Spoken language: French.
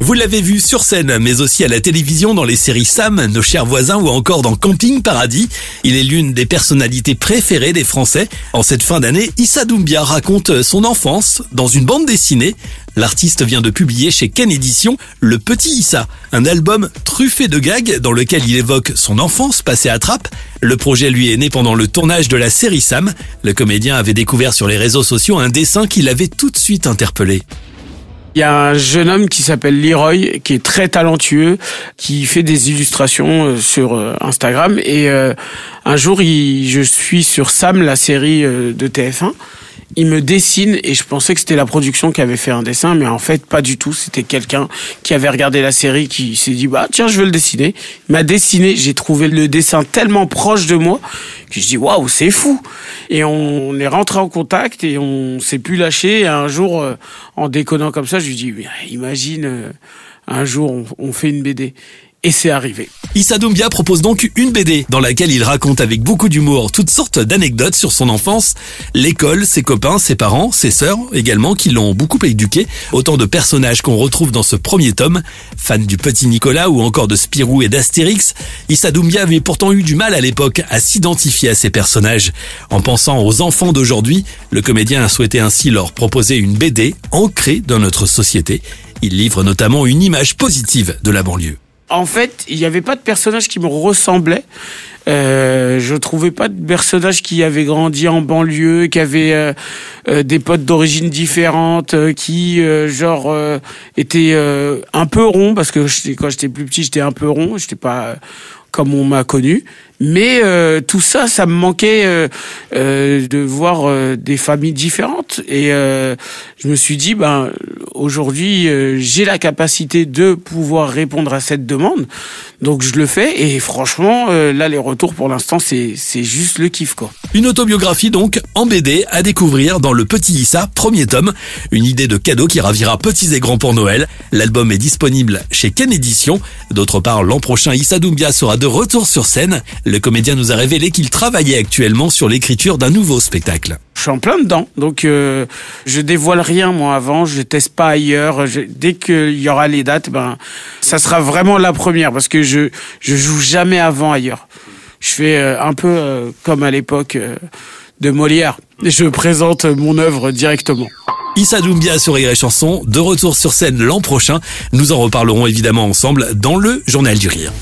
Vous l'avez vu sur scène, mais aussi à la télévision dans les séries Sam, Nos chers voisins ou encore dans Camping Paradis. Il est l'une des personnalités préférées des Français. En cette fin d'année, Issa Doumbia raconte son enfance dans une bande dessinée. L'artiste vient de publier chez Ken Édition Le Petit Issa, un album truffé de gags dans lequel il évoque son enfance passée à trappe. Le projet lui est né pendant le tournage de la série Sam. Le comédien avait découvert sur les réseaux sociaux un dessin qui l'avait tout de suite interpellé. Il y a un jeune homme qui s'appelle Leroy, qui est très talentueux, qui fait des illustrations euh, sur euh, Instagram. Et euh, un jour, il, je suis sur Sam, la série de TF1 il me dessine et je pensais que c'était la production qui avait fait un dessin, mais en fait pas du tout. C'était quelqu'un qui avait regardé la série, qui s'est dit bah tiens je veux le dessiner. Il m'a dessiné, j'ai trouvé le dessin tellement proche de moi que je dis waouh c'est fou. Et on est rentré en contact et on s'est plus lâché. Et un jour euh, en déconnant comme ça, je lui dis imagine euh, un jour on fait une BD. Et c'est arrivé. Issa Doumbia propose donc une BD dans laquelle il raconte avec beaucoup d'humour toutes sortes d'anecdotes sur son enfance, l'école, ses copains, ses parents, ses sœurs également qui l'ont beaucoup éduqué. Autant de personnages qu'on retrouve dans ce premier tome. Fan du petit Nicolas ou encore de Spirou et d'Astérix, Issa Doumbia avait pourtant eu du mal à l'époque à s'identifier à ces personnages. En pensant aux enfants d'aujourd'hui, le comédien a souhaité ainsi leur proposer une BD ancrée dans notre société. Il livre notamment une image positive de la banlieue. En fait, il n'y avait pas de personnage qui me ressemblait. Euh, je trouvais pas de personnage qui avait grandi en banlieue, qui avait euh, euh, des potes d'origine différente, euh, qui genre était un peu rond parce que quand j'étais plus petit, j'étais un peu rond, j'étais pas comme on m'a connu. Mais euh, tout ça, ça me manquait euh, euh, de voir des familles différentes. Et je me suis dit, ben aujourd'hui, j'ai la capacité de pouvoir répondre à cette demande. Donc je le fais. Et franchement, là, les retours pour l'instant, c'est c'est juste le kiff quoi. Une autobiographie donc en BD à découvrir dans le Petit Issa, premier tome. Une idée de cadeau qui ravira petits et grands pour Noël. L'album est disponible chez Ken Édition. D'autre part, l'an prochain, Issa Doumbia sera de retour sur scène. Le comédien nous a révélé qu'il travaillait actuellement sur l'écriture d'un nouveau spectacle. Je suis en plein dedans, donc euh, je dévoile rien moi avant, je teste pas ailleurs. dès qu'il y aura les dates, ben ça sera vraiment la première parce que je je joue jamais avant ailleurs. Je fais euh, un peu euh, comme à l'époque de Molière. Je présente mon œuvre directement. Issa Doumbia sur Rire Chanson, de retour sur scène l'an prochain. Nous en reparlerons évidemment ensemble dans le Journal du Rire.